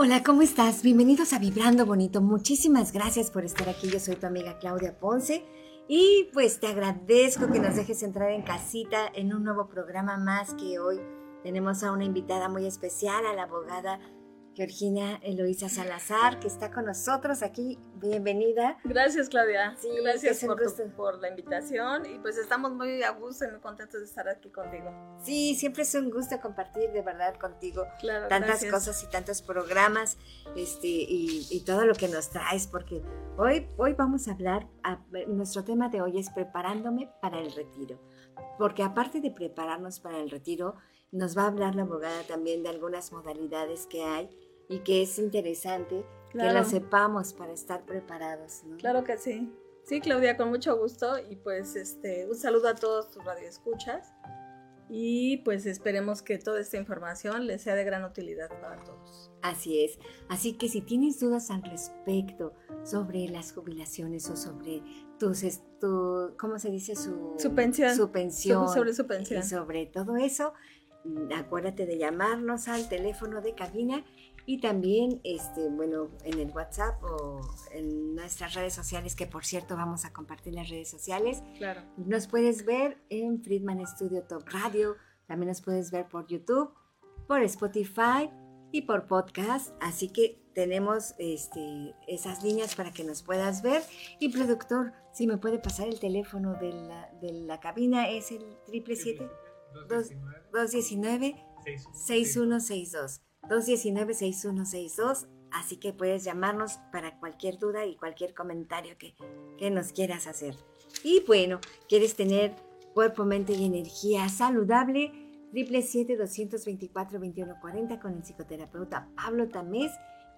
Hola, ¿cómo estás? Bienvenidos a Vibrando Bonito. Muchísimas gracias por estar aquí. Yo soy tu amiga Claudia Ponce y pues te agradezco que nos dejes entrar en casita en un nuevo programa más que hoy tenemos a una invitada muy especial, a la abogada Georgina Eloísa Salazar, que está con nosotros aquí. Bienvenida. Gracias, Claudia. Sí, Gracias por, por, la invitación y pues estamos muy a gusto y muy contentos de estar aquí contigo. Sí, siempre es un gusto compartir de verdad contigo tantas cosas y tantos programas este, y, todo lo que nos traes, porque hoy, hoy vamos a hablar, nuestro tema de hoy es preparándome para el retiro, porque aparte de prepararnos para el retiro, nos va a hablar la abogada también de algunas modalidades que hay y que es interesante que la sepamos para estar preparados. Claro que sí. Sí, Claudia, con mucho gusto y pues este un saludo a todos tus radioescuchas y pues esperemos que toda esta información les sea de gran utilidad para todos. Así es. Así que si tienes dudas al respecto sobre las jubilaciones o sobre tus, tu, ¿cómo se dice? Su, su pensión. Su pensión. Sobre su pensión. Y sobre todo eso, mm, acuérdate de llamarnos al teléfono de cabina y también, este, bueno, en el WhatsApp o en nuestras redes sociales, que por cierto vamos a compartir las redes sociales. Claro. Nos puedes ver en Friedman Studio Top Radio, también nos puedes ver por YouTube, por Spotify y por podcast. Así que tenemos este, esas líneas para que nos puedas ver. Y productor, si me puede pasar el teléfono de la, de la cabina, es el 777 219 6162. 219-6162. Así que puedes llamarnos para cualquier duda y cualquier comentario que, nos quieras hacer. Y bueno, ¿quieres tener cuerpo, mente y energía saludable? 777-224-2140 con el psicoterapeuta Pablo Tamés,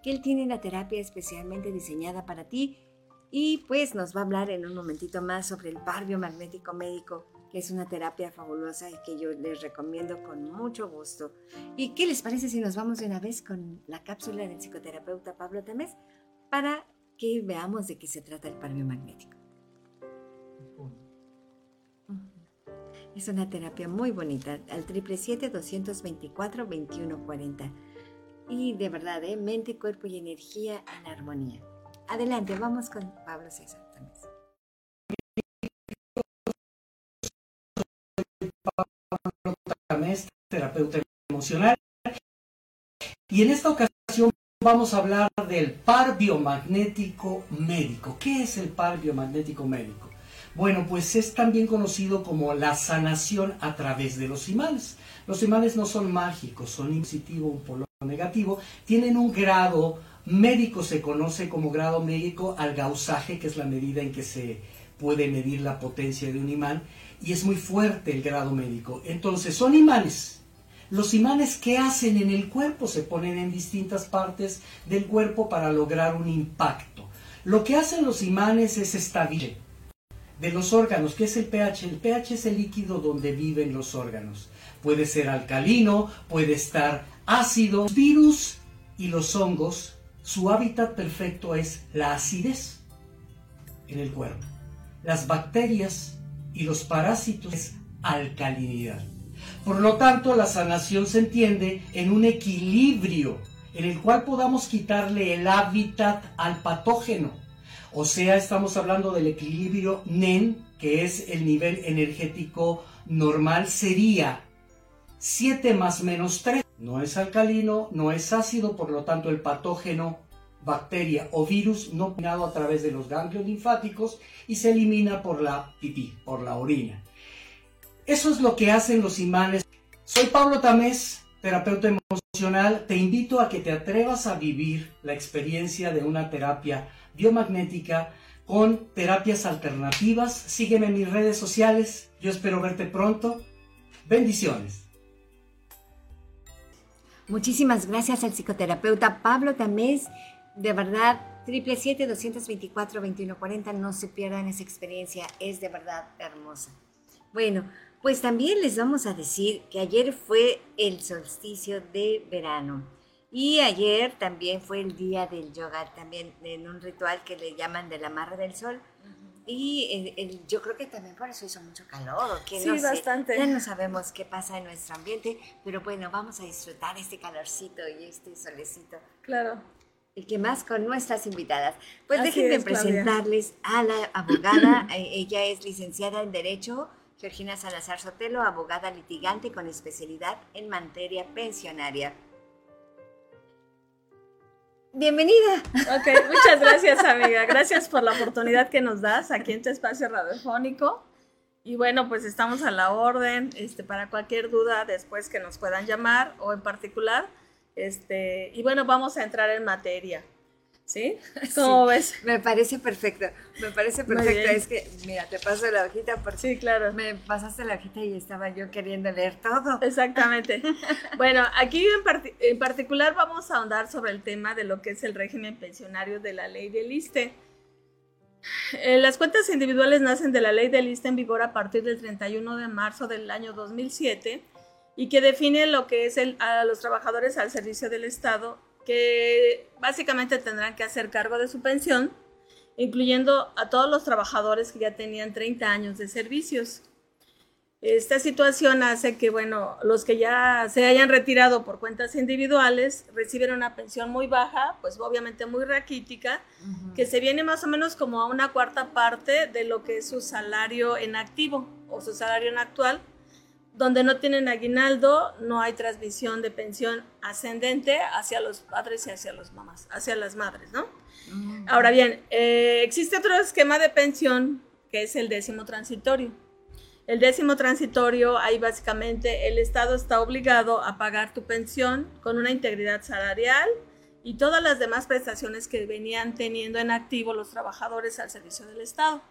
que él tiene la terapia especialmente diseñada para ti. Y pues nos va a hablar en un momentito más sobre el par biomagnético médico que es una terapia fabulosa y que yo les recomiendo con mucho gusto. ¿Y qué les parece si nos vamos de una vez con la cápsula del psicoterapeuta Pablo Tamés para que veamos de qué se trata el par magnético? Es una terapia muy bonita, al 777-224-2140. Y de verdad, ¿eh? mente, cuerpo y energía en armonía. Adelante, vamos con Pablo César Tamés. Terapeuta emocional. Y en esta ocasión vamos a hablar del par biomagnético médico. ¿Qué es el par biomagnético médico? Bueno, pues es también conocido como la sanación a través de los imanes. Los imanes no son mágicos, son positivo, un polo negativo, tienen un grado médico, se conoce como grado médico al gausaje, que es la medida en que se puede medir la potencia de un imán, y es muy fuerte el grado médico. Entonces, son imanes. Los imanes que hacen en el cuerpo se ponen en distintas partes del cuerpo para lograr un impacto. Lo que hacen los imanes es estabilizar de los órganos. ¿Qué es el pH? El pH es el líquido donde viven los órganos. Puede ser alcalino, puede estar ácido. Los virus y los hongos, su hábitat perfecto es la acidez en el cuerpo. Las bacterias y los parásitos es alcalinidad. Por lo tanto, la sanación se entiende en un equilibrio en el cual podamos quitarle el hábitat al patógeno. O sea, estamos hablando del equilibrio NEN, que es el nivel energético normal, sería 7 más menos 3. No es alcalino, no es ácido, por lo tanto el patógeno bacteria o virus no eliminado a través de los ganglios linfáticos y se elimina por la pipí, por la orina. Eso es lo que hacen los imanes. Soy Pablo Tamés, terapeuta emocional. Te invito a que te atrevas a vivir la experiencia de una terapia biomagnética con terapias alternativas. Sígueme en mis redes sociales. Yo espero verte pronto. Bendiciones. Muchísimas gracias al psicoterapeuta Pablo Tamés de verdad, 777-224-2140, no se pierdan esa experiencia, es de verdad hermosa. Bueno, pues también les vamos a decir que ayer fue el solsticio de verano y ayer también fue el día del yoga, también en un ritual que le llaman de la marra del sol. Y yo creo que también por eso hizo mucho calor. ¿o sí, bastante. Ya no sabemos qué pasa en nuestro ambiente, pero bueno, vamos a disfrutar este calorcito y este solecito. Claro. ¿Y qué más con nuestras invitadas? Pues déjenme presentarles a la abogada. Eh, ella es licenciada en Derecho, Georgina Salazar Sotelo, abogada litigante con especialidad en materia pensionaria. Bienvenida. Ok, muchas gracias amiga. Gracias por la oportunidad que nos das aquí en tu espacio radiofónico. Y bueno, pues estamos a la orden este, para cualquier duda después que nos puedan llamar o en particular este, y bueno, vamos a entrar en materia. ¿Sí? ¿Cómo ves? Me parece perfecto, me parece perfecto. Es que, mira, te paso la hojita porque sí, claro. me pasaste la hojita y estaba yo queriendo leer todo. Exactamente. bueno, aquí en, en, particular vamos a ahondar sobre el tema de lo que es el régimen pensionario de la ley del ISTE. Eh, las cuentas individuales nacen de la ley del ISTE en vigor a partir del 31 de marzo del año 2007 y que define lo que es el, a los trabajadores al servicio del Estado, que básicamente tendrán que hacer cargo de su pensión, incluyendo a todos los trabajadores que ya tenían 30 años de servicios. Esta situación hace que, bueno, los que ya se hayan retirado por cuentas individuales reciben una pensión muy baja, pues obviamente muy raquítica, que se viene más o menos como a una cuarta parte de lo que es su salario en activo o su salario en actual, donde no tienen aguinaldo, no hay transmisión de pensión ascendente hacia los padres y hacia los mamás, hacia las madres, ¿no? Mm. Ahora bien, eh, existe otro esquema de pensión que es el décimo transitorio. El décimo transitorio, ahí básicamente el Estado está obligado a pagar tu pensión con una integridad salarial y todas las demás prestaciones que venían teniendo en activo los trabajadores al servicio del Estado.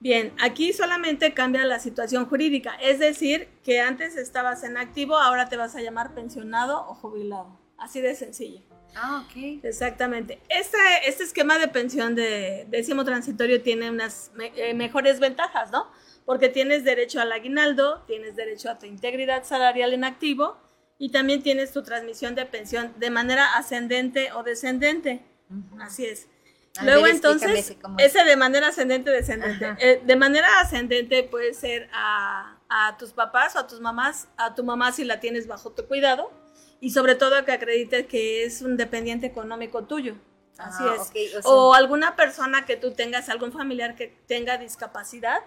Bien, aquí solamente cambia la situación jurídica, es decir, que antes estabas en activo, ahora te vas a llamar pensionado o jubilado. Así de sencillo. Ah, ok. Exactamente. Este, este esquema de pensión de décimo transitorio tiene unas eh, mejores ventajas, ¿no? Porque tienes derecho al aguinaldo, tienes derecho a tu integridad salarial en activo y también tienes tu transmisión de pensión de manera ascendente o descendente. Así es. Luego entonces, ese de manera ascendente descendente. Eh, de manera ascendente puede ser a, a, tus papás o a tus mamás, a tu mamá si la tienes bajo tu cuidado y sobre todo que acredites que es un dependiente económico tuyo. Así ah, es. o, alguna persona que tú tengas, algún familiar que tenga discapacidad,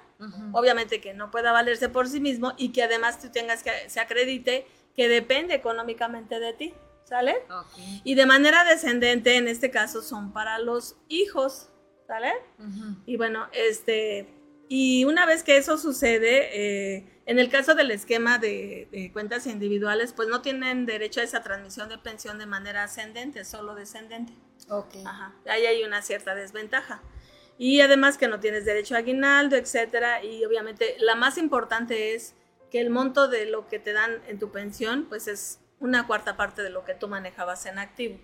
obviamente que no pueda valerse por sí mismo y que además tú tengas que se acredite que depende económicamente de ti. ¿Sale? Y de manera descendente, en este caso, son para los hijos, ¿sale? Y bueno, este, y una vez que eso sucede, eh, en el caso del esquema de, cuentas individuales, pues no tienen derecho a esa transmisión de pensión de manera ascendente, solo descendente. Ok. Ajá, ahí hay una cierta desventaja. Y además que no tienes derecho a aguinaldo, etcétera, y obviamente la más importante es que el monto de lo que te dan en tu pensión, pues es una cuarta parte de lo que tú manejabas en activo.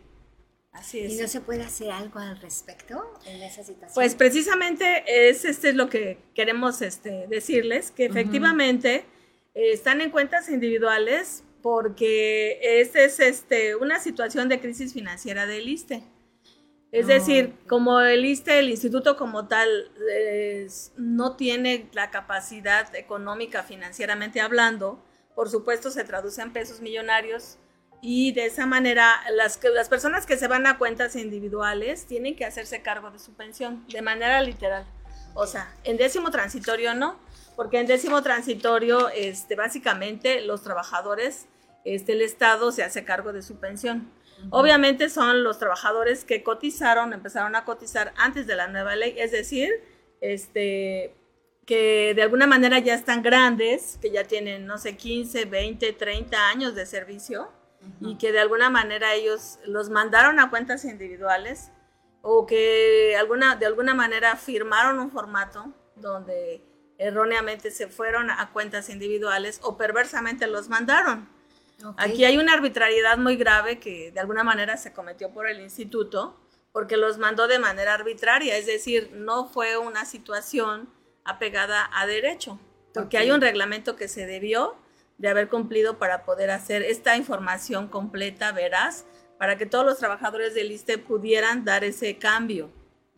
Así es. ¿Y no se puede hacer algo al respecto en esa situación? Pues precisamente es este es lo que queremos este, decirles, que efectivamente eh, están en cuentas individuales porque esta es este, una situación de crisis financiera del ISTE. Es decir, como el ISTE, el instituto como tal, no tiene la capacidad económica financieramente hablando, por supuesto se traduce en pesos millonarios y de esa manera las, las personas que se van a cuentas individuales tienen que hacerse cargo de su pensión de manera literal. O sea, en décimo transitorio no, porque en décimo transitorio este, básicamente los trabajadores, este, el Estado se hace cargo de su pensión. Obviamente son los trabajadores que cotizaron, empezaron a cotizar antes de la nueva ley, es decir, este, que de alguna manera ya están grandes, que ya tienen, no sé, 15, 20, 30 años de servicio y que de alguna manera ellos los mandaron a cuentas individuales o que alguna, de alguna manera firmaron un formato donde erróneamente se fueron a cuentas individuales o perversamente los mandaron. Aquí hay una arbitrariedad muy grave que de alguna manera se cometió por el instituto, porque los mandó de manera arbitraria, es decir, no fue una situación apegada a derecho, porque hay un reglamento que se debió de haber cumplido para poder hacer esta información completa, veraz, para que todos los trabajadores del ISTE pudieran dar ese cambio.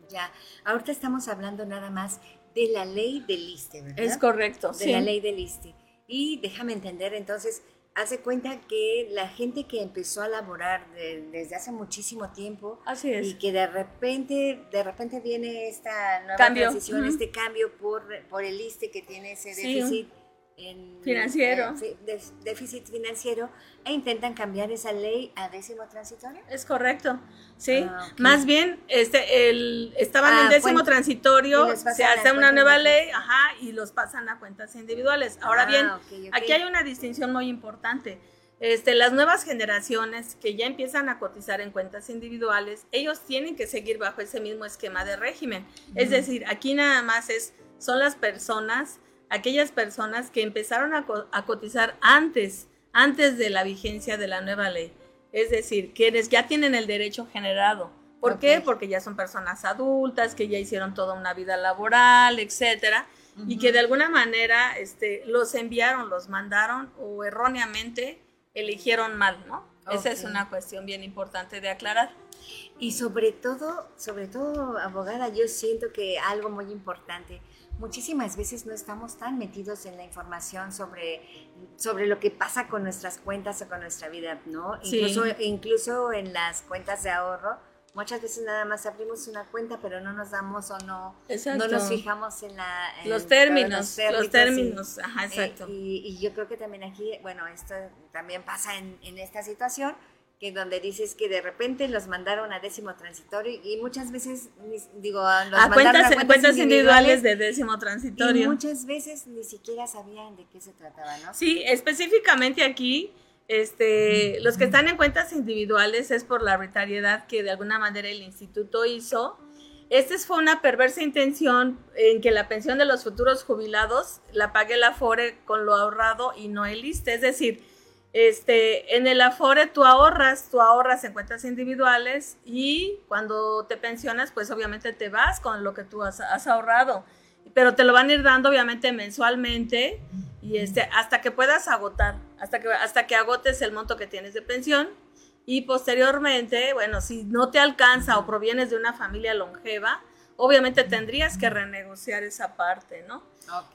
Ya, ahorita estamos hablando nada más de la ley del ISTE, ¿verdad? Es correcto, de la ley del ISTE. Y déjame entender entonces, hace cuenta que la gente que empezó a laborar desde hace muchísimo tiempo Así es. y que de repente de repente viene esta nueva cambio. transición, este cambio por, por el ISTE que tiene ese déficit financiero. déficit financiero e intentan cambiar esa ley a décimo transitorio. Es correcto, sí. Ah, Más bien, este, el, estaban en ah, décimo transitorio, se hace una nueva ley, ajá, y los pasan a cuentas individuales. Ahora ah, bien, aquí hay una distinción muy importante. Este, las nuevas generaciones que ya empiezan a cotizar en cuentas individuales, ellos tienen que seguir bajo ese mismo esquema de régimen. Es decir, aquí nada más es, son las personas aquellas personas que empezaron a, cotizar antes, antes de la vigencia de la nueva ley. Es decir, quienes ya tienen el derecho generado. ¿Por qué? Porque ya son personas adultas, que ya hicieron toda una vida laboral, etcétera, y que de alguna manera este, los enviaron, los mandaron o erróneamente eligieron mal, ¿no? Esa es una cuestión bien importante de aclarar. Y sobre todo, sobre todo, abogada, yo siento que algo muy importante, muchísimas veces no estamos tan metidos en la información sobre, sobre lo que pasa con nuestras cuentas o con nuestra vida, ¿no? Incluso, incluso en las cuentas de ahorro, muchas veces nada más abrimos una cuenta, pero no nos damos o no, no nos fijamos en, la, los términos, los términos, ajá, exacto. y, y, yo creo que también aquí, bueno, esto también pasa en, en esta situación, que donde dices que de repente los mandaron a décimo transitorio y muchas veces, digo, los a cuentas, a cuentas, individuales, de décimo transitorio. Y muchas veces ni siquiera sabían de qué se trataba, ¿no? Sí, específicamente aquí, este, los que están en cuentas individuales es por la arbitrariedad que de alguna manera el instituto hizo. Esta fue una perversa intención en que la pensión de los futuros jubilados la pague la FORE con lo ahorrado y no el ISTE, es decir, este, en el Afore tú ahorras, tú ahorras en cuentas individuales y cuando te pensionas, pues obviamente te vas con lo que tú has, ahorrado, pero te lo van a ir dando obviamente mensualmente y este, hasta que puedas agotar, hasta que, hasta que agotes el monto que tienes de pensión y posteriormente, bueno, si no te alcanza o provienes de una familia longeva, obviamente tendrías que renegociar esa parte, ¿no?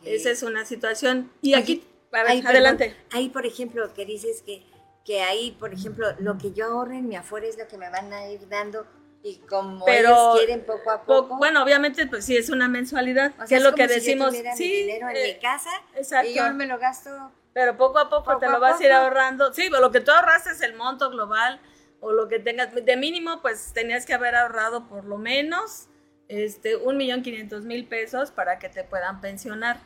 Esa es una situación. Y aquí adelante. ahí, por ejemplo, que dices que, que ahí, por ejemplo, lo que yo ahorre en mi afuera es lo que me van a ir dando y como ellos quieren poco a poco. bueno, obviamente, pues sí, es una mensualidad, que es, lo que decimos. sí, dinero en mi eh, casa exacto. y yo me lo gasto. Pero poco a poco, te lo vas a ir ahorrando. Sí, lo que tú ahorraste es el monto global o lo que tengas. De mínimo, pues tenías que haber ahorrado por lo menos este, un millón quinientos mil pesos para que te puedan pensionar.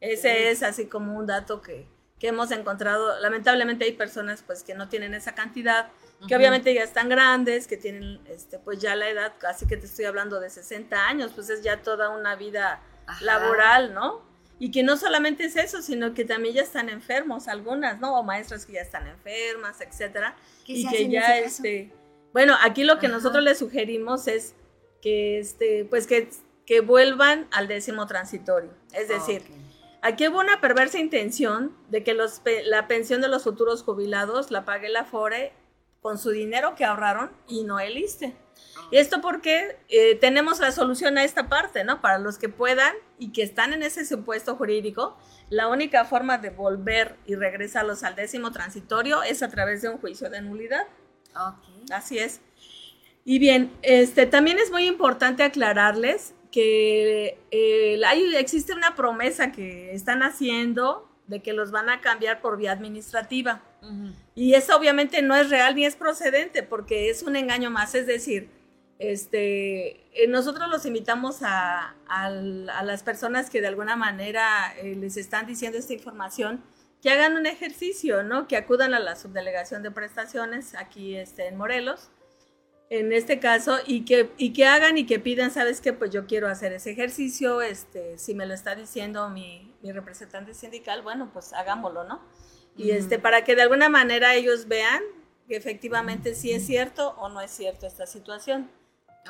Ese es así como un dato que, que, hemos encontrado. Lamentablemente hay personas pues que no tienen esa cantidad, que obviamente ya están grandes, que tienen este pues ya la edad, casi que te estoy hablando de 60 años, pues es ya toda una vida laboral, ¿no? Y que no solamente es eso, sino que también ya están enfermos algunas, ¿no? O maestras que ya están enfermas, etcétera. Y que ya este bueno, aquí lo que nosotros les sugerimos es que este pues que, que vuelvan al décimo transitorio, es decir, Aquí hubo una perversa intención de que los, la pensión de los futuros jubilados la pague la FORE con su dinero que ahorraron y no el ISTE. Y esto porque eh, tenemos la solución a esta parte, ¿no? Para los que puedan y que están en ese supuesto jurídico, la única forma de volver y regresarlos al décimo transitorio es a través de un juicio de nulidad. Así es. Y bien, este, también es muy importante aclararles que eh, hay, existe una promesa que están haciendo de que los van a cambiar por vía administrativa. Y eso obviamente no es real ni es procedente porque es un engaño más. Es decir, este, eh, nosotros los invitamos a, las personas que de alguna manera eh, les están diciendo esta información que hagan un ejercicio, ¿no? Que acudan a la subdelegación de prestaciones aquí este, en Morelos en este caso, y que, y que hagan y que pidan, ¿sabes qué? Pues yo quiero hacer ese ejercicio, este, si me lo está diciendo mi, mi representante sindical, bueno, pues hagámoslo, ¿no? Y este, para que de alguna manera ellos vean que efectivamente sí es cierto o no es cierto esta situación.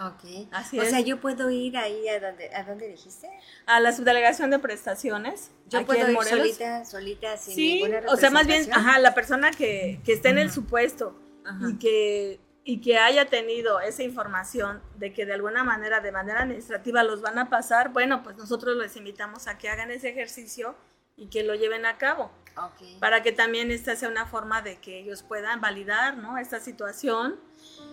Ok. Así o es. sea, yo puedo ir ahí a donde, ¿a dónde dijiste? A la subdelegación de prestaciones. Yo puedo ir solita, solita, sin Sí, ninguna o sea, más bien, representación? ajá, la persona que, que esté en el supuesto Ajá. y que y que haya tenido esa información de que de alguna manera, de manera administrativa, los van a pasar, bueno, pues nosotros les invitamos a que hagan ese ejercicio y que lo lleven a cabo, Ok. para que también esta sea una forma de que ellos puedan validar, ¿no? Esta situación.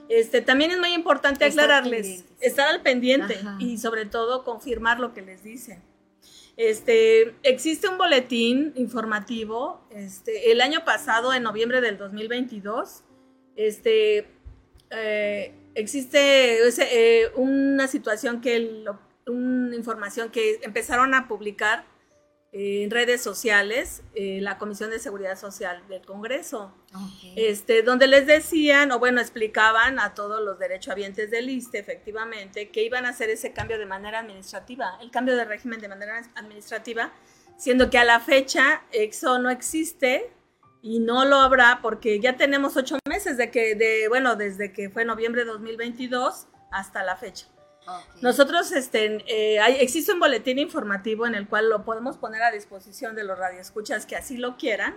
Este, también es muy importante Estar aclararles, estar al pendiente Ajá. y sobre todo confirmar lo que les dicen. Este, existe un boletín informativo, este, el año pasado, en noviembre del 2022, este, eh, existe eh, una situación que, lo- una información que empezaron a publicar eh, en redes sociales, eh, la Comisión de Seguridad Social del Congreso. Este, donde les decían, o bueno, explicaban a todos los derechohabientes del ISTE, efectivamente, que iban a hacer ese cambio de manera administrativa, el cambio de régimen de manera administrativa, siendo que a la fecha EXO no existe y no lo habrá porque ya tenemos ocho meses de que, de, bueno, desde que fue noviembre de 2022 hasta la fecha. Ok. Nosotros, este, eh, hay- existe un boletín informativo en el cual lo podemos poner a disposición de los radioescuchas que así lo quieran,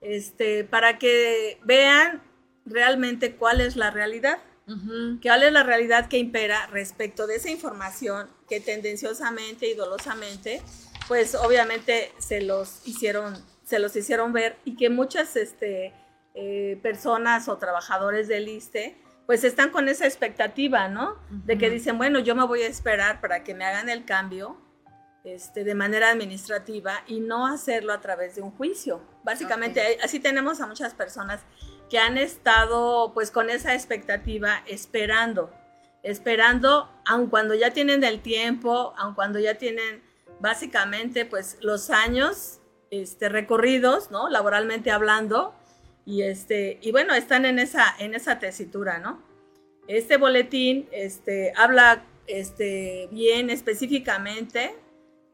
este, para que vean realmente cuál es la realidad, Ujú. cuál es la realidad que impera respecto de esa información que tendenciosamente y dolosamente, pues obviamente se los hicieron, se los hicieron ver y que muchas, este, eh, personas o trabajadores del ISTE, pues están con esa expectativa, ¿no? De que dicen, bueno, yo me voy a esperar para que me hagan el cambio este, de manera administrativa y no hacerlo a través de un juicio. Básicamente, así tenemos a muchas personas que han estado pues con esa expectativa esperando, esperando, aun cuando ya tienen el tiempo, aun cuando ya tienen básicamente pues los años este, recorridos, ¿no? Laboralmente hablando, y este, y bueno, están en esa, en esa tesitura, ¿no? Este boletín este, habla este, bien específicamente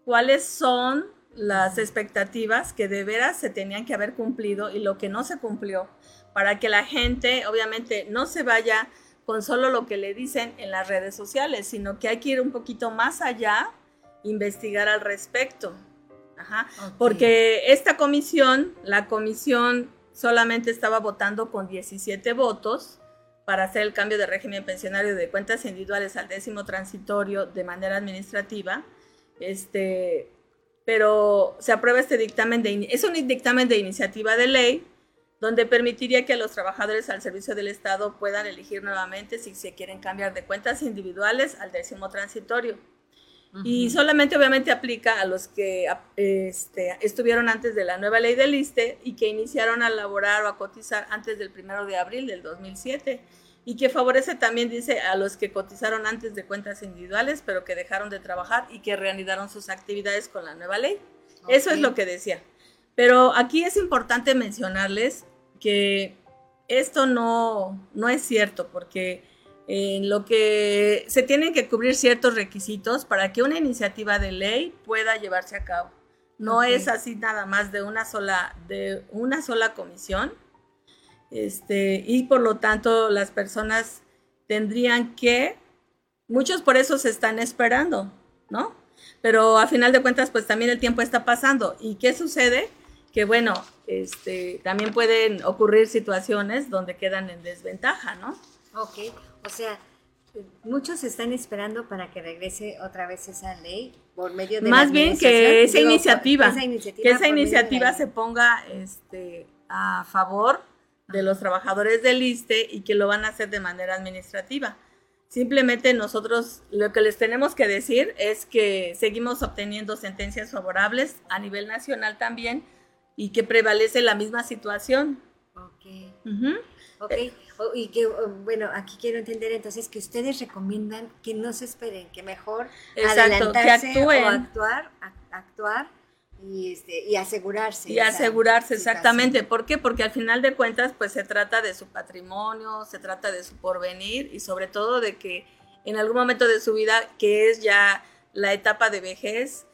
cuáles son las expectativas que de veras se tenían que haber cumplido y lo que no se cumplió, para que la gente obviamente no se vaya con solo lo que le dicen en las redes sociales, sino que hay que ir un poquito más allá, investigar al respecto. Ajá. Porque esta comisión, la comisión solamente estaba votando con 17 votos para hacer el cambio de régimen pensionario de cuentas individuales al décimo transitorio de manera administrativa. Este, pero se aprueba este dictamen de es un dictamen de iniciativa de ley donde permitiría que los trabajadores al servicio del Estado puedan elegir nuevamente si se quieren cambiar de cuentas individuales al décimo transitorio. Y solamente obviamente aplica a los que este, estuvieron antes de la nueva ley del ISTE y que iniciaron a laborar o a cotizar antes del primero de abril del 2007 y que favorece también, dice, a los que cotizaron antes de cuentas individuales pero que dejaron de trabajar y que reanudaron sus actividades con la nueva ley. Eso es lo que decía. Pero aquí es importante mencionarles que esto no, no es cierto porque en lo que se tienen que cubrir ciertos requisitos para que una iniciativa de ley pueda llevarse a cabo. No es así nada más de una sola, de una sola comisión. Este, y por lo tanto las personas tendrían que, muchos por eso se están esperando, ¿no? Pero a final de cuentas, pues también el tiempo está pasando. ¿Y qué sucede? Que bueno, este, también pueden ocurrir situaciones donde quedan en desventaja, ¿no? Ok, o sea, muchos están esperando para que regrese otra vez esa ley por medio de la Más bien que esa Digo, iniciativa, esa iniciativa que esa iniciativa se ponga este, a favor de los trabajadores del ISTE y que lo van a hacer de manera administrativa. Simplemente nosotros lo que les tenemos que decir es que seguimos obteniendo sentencias favorables a nivel nacional también y que prevalece la misma situación. Ok, Ujú. ok. O- y que, o, bueno, aquí quiero entender entonces que ustedes recomiendan que no se esperen, que mejor Exacto, adelantarse o actuar, ac- actuar y, este, y asegurarse. Y asegurarse, situación. exactamente. ¿Por qué? Porque al final de cuentas, pues se trata de su patrimonio, se trata de su porvenir y sobre todo de que en algún momento de su vida, que es ya la etapa de vejez,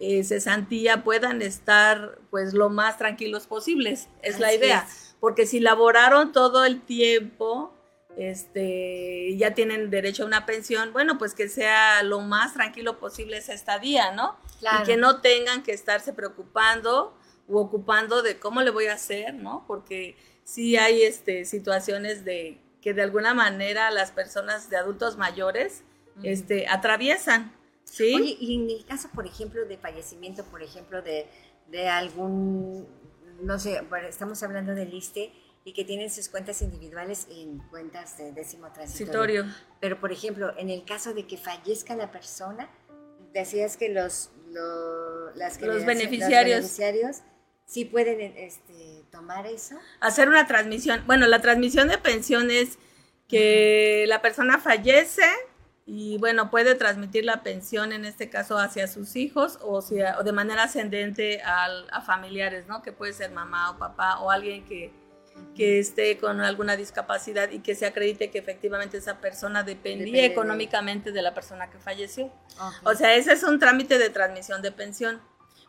eh, cesantía, puedan estar pues lo más tranquilos posibles. Es la idea. es. Porque si laboraron todo el tiempo, este, ya tienen derecho a una pensión, bueno, pues que sea lo más tranquilo posible esa estadía, ¿no? Y que no tengan que estarse preocupando u ocupando de cómo le voy a hacer, ¿no? Porque sí hay este, situaciones de que de alguna manera las personas de adultos mayores este, atraviesan, ¿sí? Oye, y en el caso, por ejemplo, de fallecimiento, por ejemplo, de, de algún, no sé, estamos hablando del ISTE, y que tienen sus cuentas individuales en cuentas de décimo transitorio. Pero, por ejemplo, en el caso de que fallezca la persona, decías que los, las los, beneficiarios. los beneficiarios sí pueden este, tomar eso. Hacer una transmisión. Bueno, la transmisión de pensión es que la persona fallece y bueno, puede transmitir la pensión en este caso hacia sus hijos o, o de manera ascendente a familiares, ¿no? Que puede ser mamá o papá o alguien que, que esté con alguna discapacidad y que se acredite que efectivamente esa persona dependía económicamente de la persona que falleció. O sea, ese es un trámite de transmisión de pensión.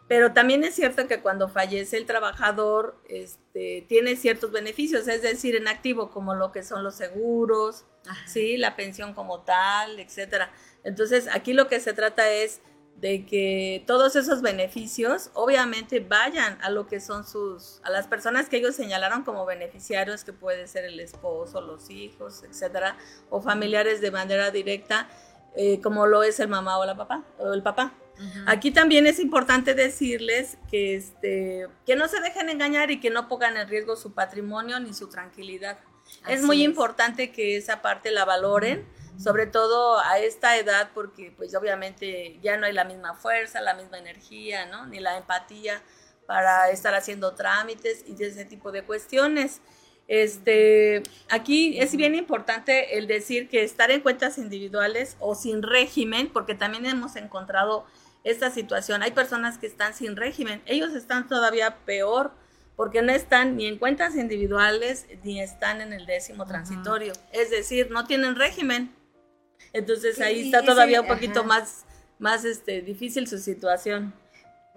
Pero también es cierto que cuando fallece el trabajador este, tiene ciertos beneficios, es decir, en activo, como lo que son los seguros, ¿sí? la pensión como tal, etcétera. Entonces, aquí lo que se trata es de que todos esos beneficios obviamente vayan a lo que son sus, a las personas que ellos señalaron como beneficiarios, que puede ser el esposo, los hijos, etcétera, o familiares de manera directa, eh, como lo es el mamá o la papá, o el papá. Aquí también es importante decirles que, este, que no se dejen engañar y que no pongan en riesgo su patrimonio ni su tranquilidad. Es muy importante que esa parte la valoren sobre todo a esta edad, porque pues obviamente ya no hay la misma fuerza, la misma energía, ¿no? Ni la empatía para estar haciendo trámites y ese tipo de cuestiones. Este, aquí es bien importante el decir que estar en cuentas individuales o sin régimen, porque también hemos encontrado esta situación. Hay personas que están sin régimen, ellos están todavía peor porque no están ni en cuentas individuales ni están en el décimo transitorio. Es decir, no tienen régimen. Entonces ahí está todavía un poquito más, más este, difícil su situación.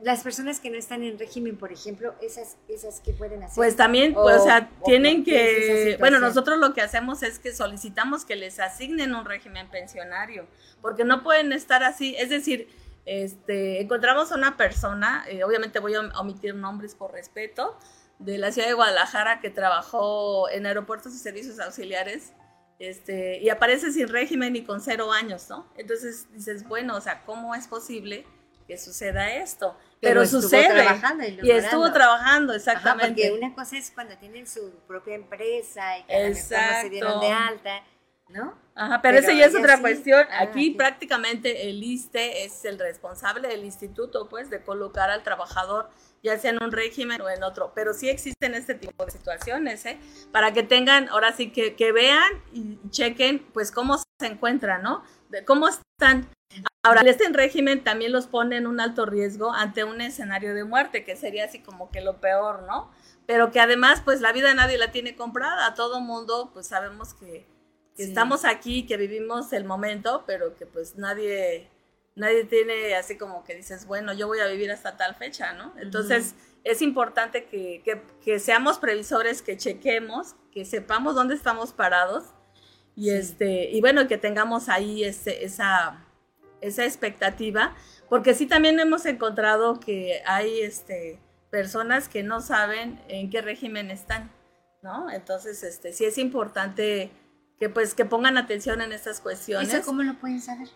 Las personas que no están en régimen, por ejemplo, esas, esas que pueden hacer. Pues también, pues, o, sea, tienen que, bueno, nosotros lo que hacemos es que solicitamos que les asignen un régimen pensionario, porque no pueden estar así, es decir, este, encontramos a una persona, eh, obviamente voy a omitir nombres por respeto, de la ciudad de Guadalajara que trabajó en aeropuertos y servicios auxiliares este, y aparece sin régimen y con cero años, ¿no? Entonces dices, bueno, o sea, ¿cómo es posible que suceda esto? Pero, sucede. Y, estuvo trabajando, exactamente. porque una cosa es cuando tienen su propia empresa y que no se dieron de alta, ¿no? Ajá, pero, esa ya es otra cuestión. Ah, Aquí prácticamente el ISTE es el responsable del instituto, pues, de colocar al trabajador ya sea en un régimen o en otro, pero sí existen este tipo de situaciones, ¿eh? Para que tengan, ahora sí que, que vean y chequen, pues, cómo se encuentran, ¿no? De cómo están. Ahora, este régimen también los pone en un alto riesgo ante un escenario de muerte, que sería así como que lo peor, ¿no? Pero que además, pues, la vida nadie la tiene comprada, todo mundo, pues, sabemos que, que estamos aquí, que vivimos el momento, pero que, pues, nadie nadie tiene así como que dices, bueno, yo voy a vivir hasta tal fecha, ¿no? Entonces, es importante que, que, seamos previsores, que chequemos, que sepamos dónde estamos parados y, este, y bueno, que tengamos ahí ese, esa, esa expectativa, porque sí también hemos encontrado que hay este, personas que no saben en qué régimen están, ¿no? Entonces, este, sí es importante que pues que pongan atención en estas cuestiones. ¿Eso cómo lo pueden saber?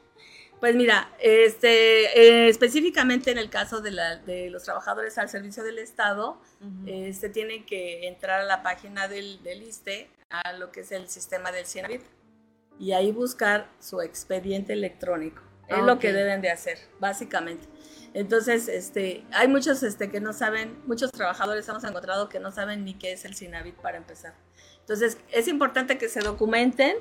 Pues mira, este, eh, específicamente en el caso de, la, de, los trabajadores al servicio del Estado, se este, tienen que entrar a la página del, del ISTE, a lo que es el sistema del CINAVIT, y ahí buscar su expediente electrónico. Es lo que deben de hacer, básicamente. Entonces, este, hay muchos este, que no saben, muchos trabajadores hemos encontrado que no saben ni qué es el CINAVIT para empezar. Entonces, es importante que se documenten.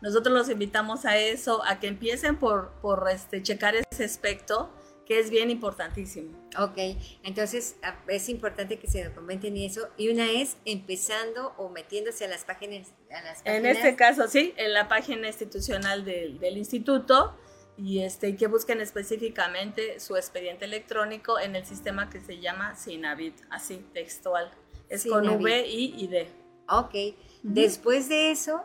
Nosotros los invitamos a eso, a que empiecen por, por este, checar ese aspecto, que es bien importantísimo. Ok, entonces es importante que se documenten y eso. Y una es empezando o metiéndose a las páginas. A las En este caso, sí, en la página institucional del, del instituto y este, que busquen específicamente su expediente electrónico en el sistema que se llama Sinavit, así textual. Es con V, I y D. Ok. Después de eso,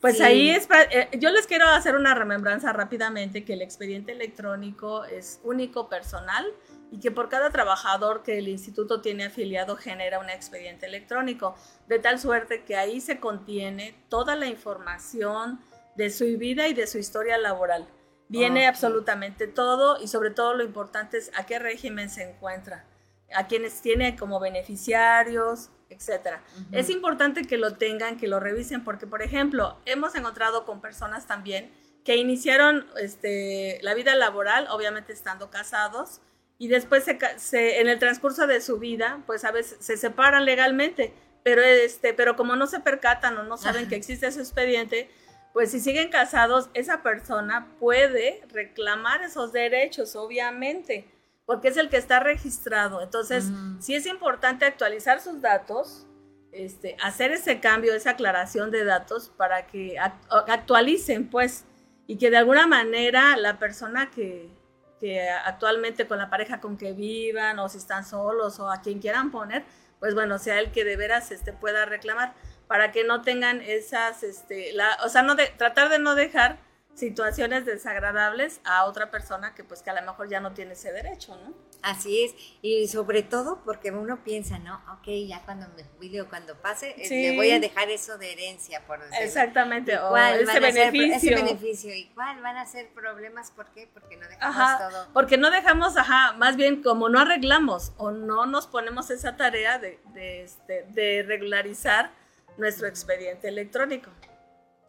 Pues ahí es, eh, yo les quiero hacer una remembranza rápidamente que el expediente electrónico es único, personal, y que por cada trabajador que el instituto tiene afiliado genera un expediente electrónico, de tal suerte que ahí se contiene toda la información de su vida y de su historia laboral. Viene absolutamente todo y sobre todo lo importante es a qué régimen se encuentra, a quienes tiene como beneficiarios, etcétera. Es importante que lo tengan, que lo revisen, porque, por ejemplo, hemos encontrado con personas también que iniciaron este, la vida laboral, obviamente estando casados, y después se, en el transcurso de su vida, pues a veces se separan legalmente, pero, este, pero como no se percatan o no saben que existe ese expediente, pues si siguen casados, esa persona puede reclamar esos derechos, obviamente, porque es el que está registrado. Entonces, sí es importante actualizar sus datos, este, hacer ese cambio, esa aclaración de datos para que actualicen, pues, y que de alguna manera la persona que, que actualmente con la pareja con que vivan o si están solos o a quien quieran poner, pues bueno, sea el que de veras este, pueda reclamar para que no tengan esas, este, la, o sea, no de, tratar de no dejar situaciones desagradables a otra persona que pues que a lo mejor ya no tiene ese derecho, ¿no? Así es, y sobre todo porque uno piensa, ¿no? Ok, ya cuando me jubile o cuando pase, eh, le voy a dejar eso de herencia, por decirlo. Exactamente, o ese beneficio. ese beneficio. ¿Y cuál van a ser problemas? ¿Por qué? Porque no dejamos todo. Porque no dejamos, ajá, más bien como no arreglamos o no nos ponemos esa tarea de, de, este, de regularizar nuestro expediente electrónico.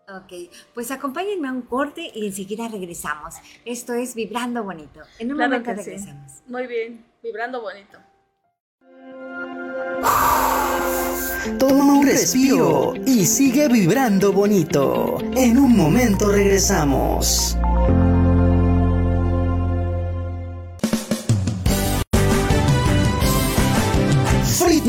Ok, pues acompáñenme a un corte y enseguida regresamos. Esto es Vibrando Bonito. En un momento regresamos. Muy bien, Vibrando Bonito. Toma un respiro y sigue vibrando bonito. En un momento regresamos.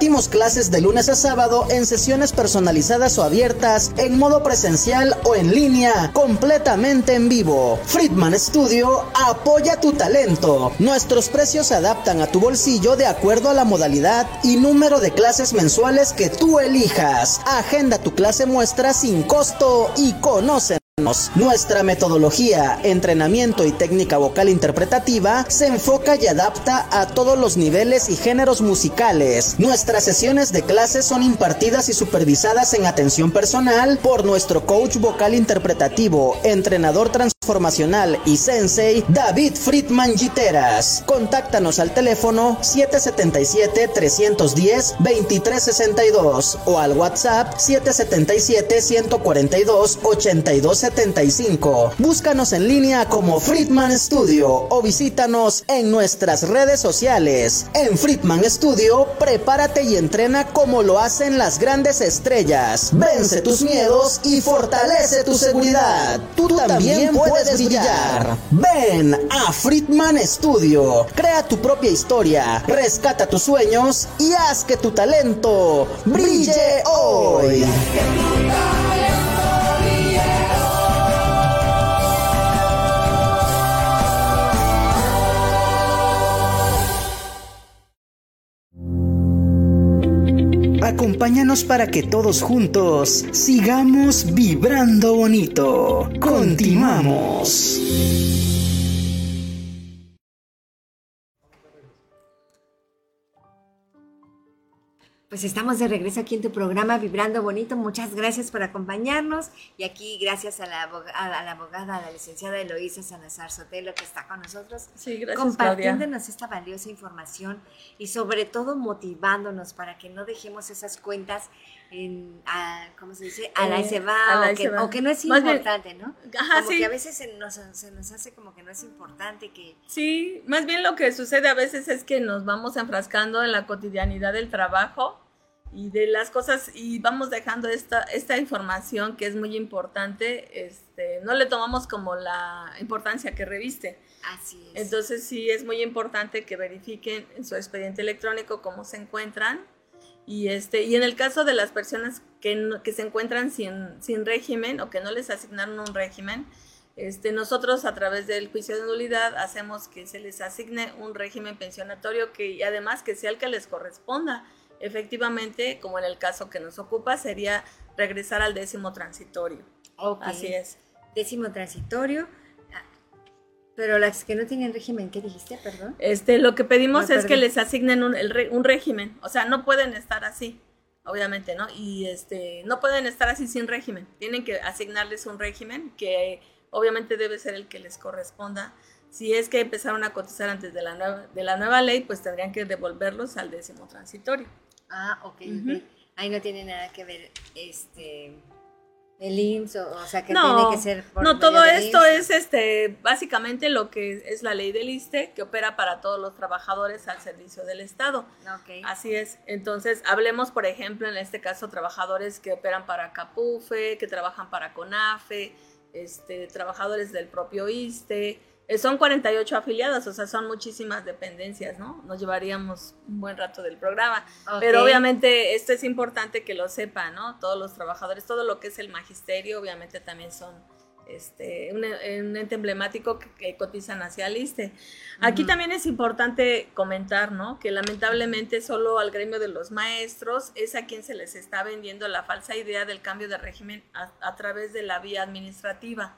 Impartimos clases de lunes a sábado en sesiones personalizadas o abiertas, en modo presencial o en línea, completamente en vivo. Friedman Studio apoya tu talento. Nuestros precios se adaptan a tu bolsillo de acuerdo a la modalidad y número de clases mensuales que tú elijas. Agenda tu clase muestra sin costo y conoce nuestra metodología, entrenamiento y técnica vocal interpretativa se enfoca y adapta a todos los niveles y géneros musicales. Nuestras sesiones de clases son impartidas y supervisadas en atención personal por nuestro coach vocal interpretativo, entrenador transformacional y sensei David Friedman Giteras. Contáctanos al teléfono 777-310-2362 o al WhatsApp 777-142-82 75. Búscanos en línea como Friedman Studio o visítanos en nuestras redes sociales. En Friedman Studio, prepárate y entrena como lo hacen las grandes estrellas. Vence tus miedos y fortalece tu seguridad. Tú, también, puedes brillar. Ven a Friedman Studio. Crea tu propia historia, rescata tus sueños y haz que tu talento brille hoy. Acompáñanos para que todos juntos sigamos vibrando bonito. Continuamos. Pues estamos de regreso aquí en tu programa Vibrando Bonito. Muchas gracias por acompañarnos. Y aquí gracias a la abogada, a la, abogada, la licenciada Eloísa Salazar Sotelo que está con nosotros. Sí, compartiéndonos esta valiosa información y sobre todo motivándonos para que no dejemos esas cuentas en, a, ¿cómo se dice? A la eh, se va, o, que, no es importante, ¿no? Ajá, como que a veces se nos, se nos hace como que no es importante que... Sí, más bien lo que sucede a veces es que nos vamos enfrascando en la cotidianidad del trabajo y de las cosas y vamos dejando esta, esta información que es muy importante, este, no le tomamos como la importancia que reviste. Así es. Entonces sí es muy importante que verifiquen en su expediente electrónico cómo se encuentran y, este, y en el caso de las personas que, que se encuentran sin, sin régimen o que no les asignaron un régimen, este, nosotros a través del juicio de nulidad hacemos que se les asigne un régimen pensionatorio que y además que sea el que les corresponda efectivamente, como en el caso que nos ocupa, sería regresar al décimo transitorio. Así es. Décimo transitorio. Pero las que no tienen régimen, ¿qué dijiste? Perdón. Este, lo que pedimos es que les asignen un, un, régimen. O sea, no pueden estar así, obviamente, ¿no? Y este, no pueden estar así sin régimen. Tienen que asignarles un régimen que obviamente debe ser el que les corresponda. Si es que empezaron a cotizar antes de la nueva, de la nueva ley, pues tendrían que devolverlos al décimo transitorio. Ah, ok, Ahí no tiene nada que ver este el IMSS, o, sea que tiene que ser por No, todo esto es este básicamente lo que es la ley del ISTE que opera para todos los trabajadores al servicio del Estado. Okay. Así es. Entonces, hablemos, por ejemplo, en este caso trabajadores que operan para CAPUFE, que trabajan para CONAFE, este trabajadores del propio ISTE, son 48 afiliadas, o sea, son muchísimas dependencias, ¿no? Nos llevaríamos un buen rato del programa. Pero obviamente esto es importante que lo sepan, ¿no? Todos los trabajadores, todo lo que es el magisterio, obviamente también son este, un, ente emblemático que, cotizan hacia el ISTE. Aquí también es importante comentar, ¿no? Que lamentablemente solo al gremio de los maestros es a quien se les está vendiendo la falsa idea del cambio de régimen a través de la vía administrativa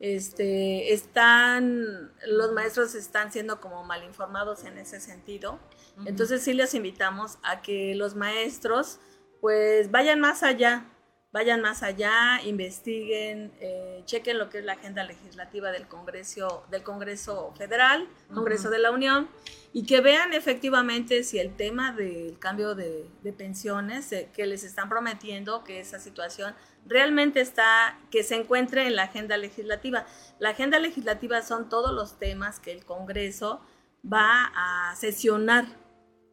este, están, los maestros están siendo como mal informados en ese sentido. Entonces sí les invitamos a que los maestros pues vayan más allá, vayan más allá, investiguen, eh, chequen lo que es la agenda legislativa del Congreso, del Congreso Federal, Congreso de la Unión, y que vean efectivamente si el tema del cambio de, pensiones eh, que les están prometiendo, que esa situación realmente está, que se encuentre en la agenda legislativa. La agenda legislativa son todos los temas que el Congreso va a sesionar,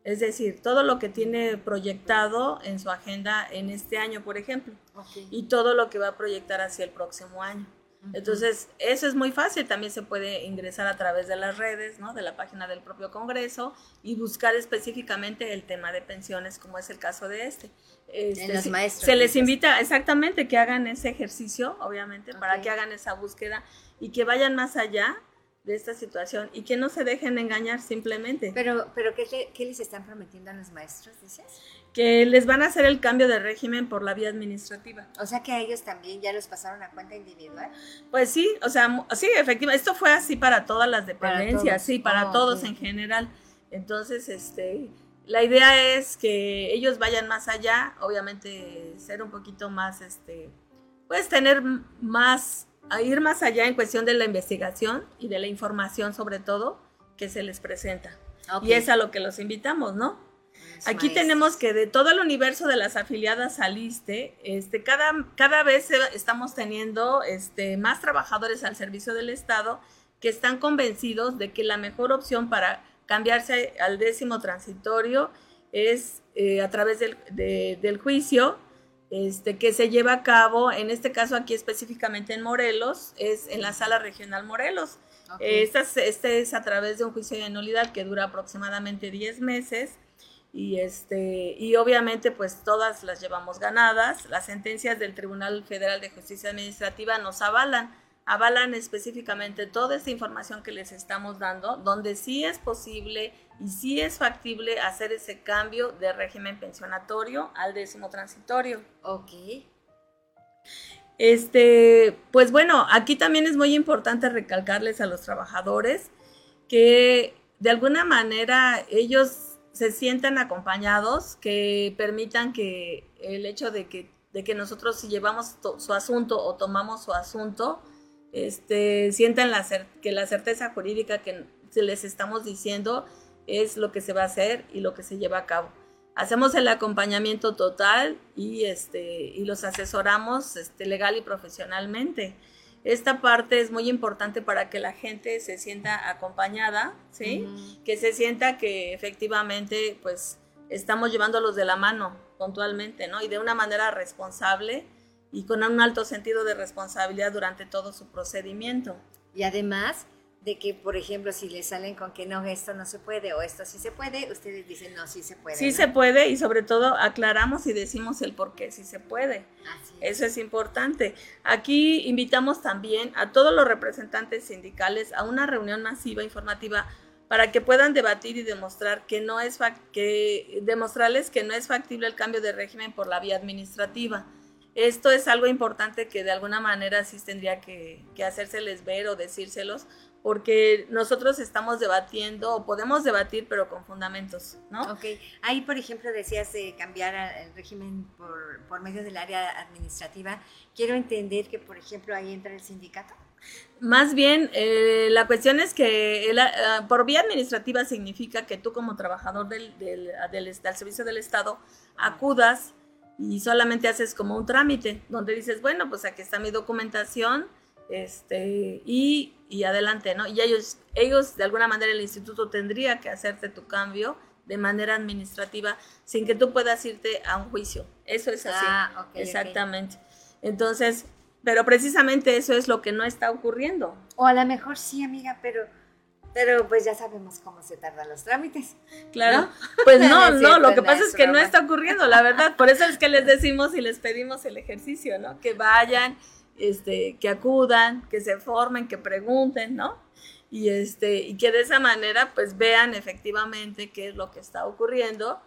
es decir, todo lo que tiene proyectado en su agenda en este año, por ejemplo, y todo lo que va a proyectar hacia el próximo año. Entonces, eso es muy fácil, también se puede ingresar a través de las redes, ¿no? de la página del propio Congreso y buscar específicamente el tema de pensiones, como es el caso de este. este se les invita exactamente que hagan ese ejercicio, obviamente, para que hagan esa búsqueda y que vayan más allá de esta situación y que no se dejen engañar simplemente. Pero, pero ¿qué, qué les están prometiendo a los maestros, dices? Que les van a hacer el cambio de régimen por la vía administrativa. O sea que a ellos también ya los pasaron a cuenta individual. Pues sí, o sea, sí, efectivamente, esto fue así para todas las dependencias, sí, para oh, todos en general. Entonces, este, la idea es que ellos vayan más allá, obviamente ser un poquito más, este, pues tener más a ir más allá en cuestión de la investigación y de la información sobre todo que se les presenta. Y es a lo que los invitamos, ¿no? Aquí tenemos que de todo el universo de las afiliadas al ISTE, este, cada, cada vez estamos teniendo este, más trabajadores al servicio del Estado que están convencidos de que la mejor opción para cambiarse al décimo transitorio es eh, a través del, del juicio este, que se lleva a cabo, en este caso aquí específicamente en Morelos, es en la sala regional Morelos. este es a través de un juicio de nulidad que dura aproximadamente 10 meses y, este, y obviamente pues todas las llevamos ganadas. Las sentencias del Tribunal Federal de Justicia Administrativa nos avalan avalan específicamente toda esta información que les estamos dando, donde sí es posible y sí es factible hacer ese cambio de régimen pensionatorio al décimo transitorio. Ok. Este, pues bueno, aquí también es muy importante recalcarles a los trabajadores que de alguna manera ellos se sientan acompañados, que permitan que el hecho de que, de que nosotros si llevamos su asunto o tomamos su asunto, este, sientan la que la certeza jurídica que les estamos diciendo es lo que se va a hacer y lo que se lleva a cabo. Hacemos el acompañamiento total y, este, y los asesoramos este, legal y profesionalmente. Esta parte es muy importante para que la gente se sienta acompañada, ¿sí? Que se sienta que efectivamente, pues, estamos llevándolos de la mano puntualmente, ¿no? Y de una manera responsable y con un alto sentido de responsabilidad durante todo su procedimiento. Y además de que, por ejemplo, si le salen con que no, esto no se puede o esto sí se puede, ustedes dicen, no, sí se puede. Sí ¿no? se puede y sobre todo aclaramos y decimos el por qué sí se puede. Así es. Eso es importante. Aquí invitamos también a todos los representantes sindicales a una reunión masiva informativa para que puedan debatir y demostrar que no es que demostrarles que no es factible el cambio de régimen por la vía administrativa. Esto es algo importante que de alguna manera sí tendría que, que hacérseles ver o decírselos, porque nosotros estamos debatiendo o podemos debatir, pero con fundamentos, ¿no? Ok, ahí por ejemplo decías de cambiar el régimen por, por medio del área administrativa. Quiero entender que por ejemplo ahí entra el sindicato. Más bien, eh, la cuestión es que el, ah, por vía administrativa significa que tú como trabajador del, del, del, del servicio del Estado acudas y solamente haces como un trámite, donde dices, bueno, pues aquí está mi documentación este, y, y adelante, ¿no? Y ellos, ellos, de alguna manera, el instituto tendría que hacerte tu cambio de manera administrativa sin que tú puedas irte a un juicio. Eso es así. Ah, ok, ok. Exactamente. Entonces, pero precisamente eso es lo que no está ocurriendo. O a lo mejor sí, amiga, pero, pero pues ya sabemos cómo se tardan los trámites. Claro. ¿No? Pues no, No no, lo que pasa es que no está ocurriendo, la verdad. Por eso es que les decimos y les pedimos el ejercicio, ¿no? Que vayan, este, que acudan, que se formen, que pregunten, ¿no? Y este, y que de esa manera pues vean efectivamente qué es lo que está ocurriendo.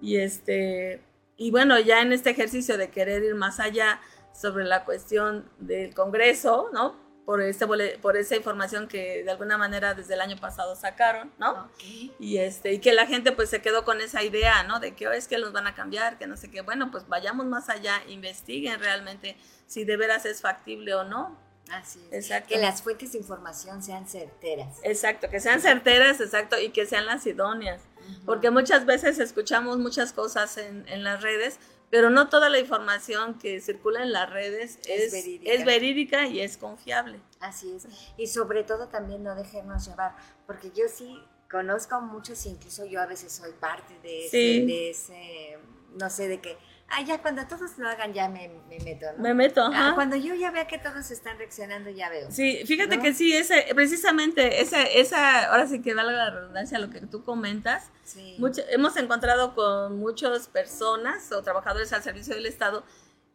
Y este, y bueno, ya en este ejercicio de querer ir más allá sobre la cuestión del Congreso, ¿no? Por, este, por esa información que de alguna manera desde el año pasado sacaron, ¿no? Ok. y este y que la gente pues se quedó con esa idea no de que "Oh, es que los van a cambiar que no sé qué bueno pues vayamos más allá investiguen realmente si de veras es factible o no Así es. Exacto. Que las fuentes de información sean certeras. exacto que sean certeras exacto y que sean las idóneas porque muchas veces escuchamos muchas cosas en, en las redes pero no toda la información que circula en las redes Es es, verídica. es verídica y es confiable Así es. Y sobre todo también no dejarnos llevar, porque yo sí conozco muchos, incluso yo a veces soy parte de ese, de ese no sé, de que, ah, ya cuando todos lo hagan ya me, me meto, ¿no? me meto Ah, ajá. cuando yo ya vea que todos están reaccionando, ya veo. Sí, fíjate ¿no? que sí, ese, precisamente esa, esa, ahora sí que valga la redundancia lo que tú comentas, Sí. Mucho- hemos encontrado con muchas personas o trabajadores al servicio del Estado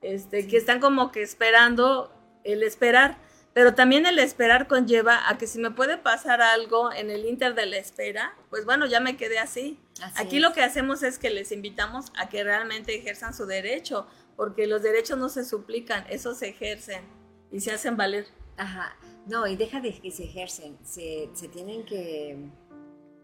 este, que están como que esperando el esperar, pero también el esperar conlleva a que si me puede pasar algo en el inter de la espera, pues bueno, ya me quedé así. Así Aquí es. lo que hacemos es que les invitamos a que realmente ejerzan su derecho, porque los derechos no se suplican, esos se ejercen y se hacen valer. Ajá. No, y deja de que se ejercen, se, se tienen que...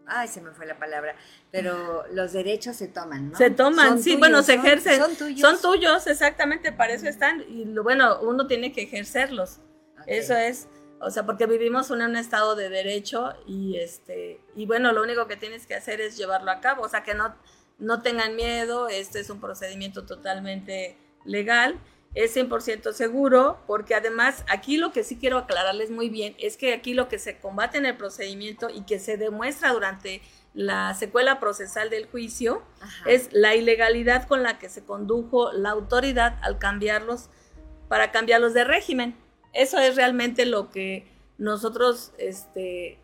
Ay, se me fue la palabra, pero los derechos se toman, ¿no? Se toman, Son sí, tuyos, bueno, se son- ejercen. Son tuyos. Son tuyos, exactamente, para eso están. Y lo bueno, uno tiene que ejercerlos. Eso es, o sea, porque vivimos en un estado de derecho y este y bueno, lo único que tienes que hacer es llevarlo a cabo, o sea, que no no tengan miedo, este es un procedimiento totalmente legal, es 100% seguro, porque además aquí lo que sí quiero aclararles muy bien es que aquí lo que se combate en el procedimiento y que se demuestra durante la secuela procesal del juicio Ajá. es la ilegalidad con la que se condujo la autoridad al cambiarlos para cambiarlos de régimen. Eso es realmente lo que nosotros este,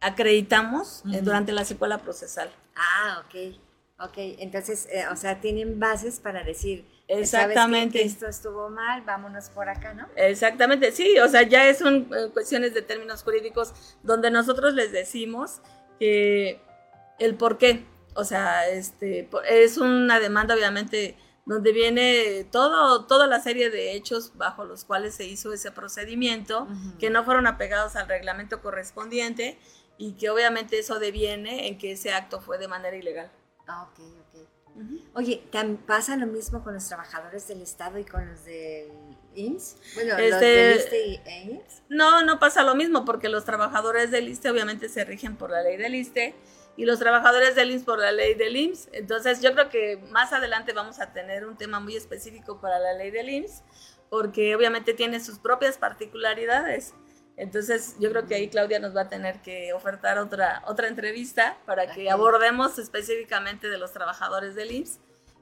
acreditamos eh, durante la secuela procesal. Ah, ok. Ok, entonces, eh, o sea, tienen bases para decir, ¿sabes qué? Exactamente. Que esto estuvo mal, vámonos por acá, ¿no? Exactamente, sí, o sea, ya son eh, cuestiones de términos jurídicos donde nosotros les decimos que el por qué, o sea, este, es una demanda obviamente donde viene todo, toda la serie de hechos bajo los cuales se hizo ese procedimiento, que no fueron apegados al reglamento correspondiente y que obviamente eso deviene en que ese acto fue de manera ilegal. Ah, ok, ok. Oye, ¿tam- ¿pasa lo mismo con los trabajadores del Estado y con los del IMSS? Bueno, los Este- del ISSSTE y e IMSS. No, no pasa lo mismo porque los trabajadores del ISTE obviamente se rigen por la ley del ISTE y los trabajadores del IMSS por la ley del IMSS. Entonces yo creo que más adelante vamos a tener un tema muy específico para la ley del IMSS porque obviamente tiene sus propias particularidades. Entonces, yo creo que ahí Claudia nos va a tener que ofertar otra, otra entrevista para que abordemos específicamente de los trabajadores del IMSS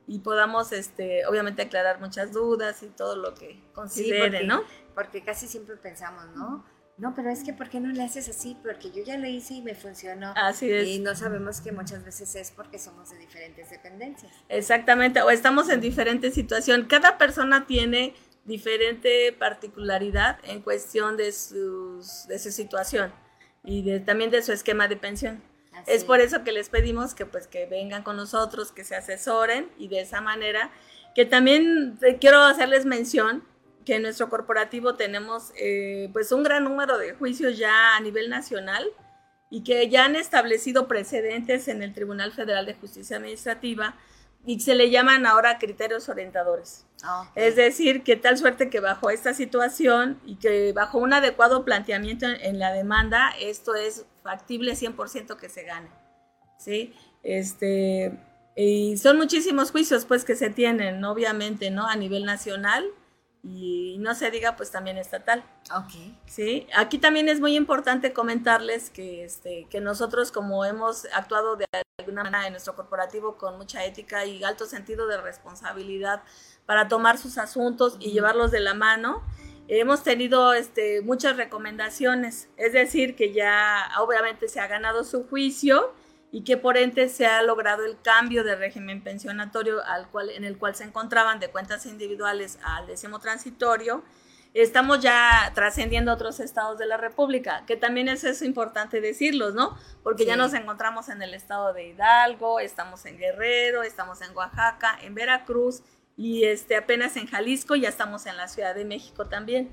y podamos, este, obviamente, aclarar muchas dudas y todo lo que considere, ¿no? Porque casi siempre pensamos, ¿no? No, pero es que ¿por qué no le haces así? Porque yo ya lo hice y me funcionó. Así es. Y no sabemos que muchas veces es porque somos de diferentes dependencias. Exactamente, o estamos en diferente situación. Cada persona tiene diferente particularidad en cuestión de, sus, de su situación y de, también de su esquema de pensión. es por eso que les pedimos que pues que vengan con nosotros, que se asesoren y de esa manera que también eh, quiero hacerles mención que en nuestro corporativo tenemos eh, pues un gran número de juicios ya a nivel nacional y que ya han establecido precedentes en el Tribunal Federal de Justicia Administrativa y se le llaman ahora criterios orientadores. Ah, es decir, que tal suerte que bajo esta situación y que bajo un adecuado planteamiento en, la demanda, esto es factible 100% que se gane. ¿Sí? Este, y son muchísimos juicios pues que se tienen, obviamente, ¿no? A nivel nacional y no se diga pues también estatal. Ok. Sí, aquí también es muy importante comentarles que, este, que nosotros como hemos actuado de alguna manera en nuestro corporativo con mucha ética y alto sentido de responsabilidad para tomar sus asuntos y llevarlos de la mano, hemos tenido este, muchas recomendaciones, es decir, que ya obviamente se ha ganado su juicio y que por ende se ha logrado el cambio de régimen pensionatorio al cual, en el cual se encontraban de cuentas individuales al décimo transitorio. Estamos ya trascendiendo otros estados de la República, que también es eso importante decirlos, ¿no? Porque ya nos encontramos en el estado de Hidalgo, estamos en Guerrero, estamos en Oaxaca, en Veracruz y este, apenas en Jalisco, ya estamos en la Ciudad de México también.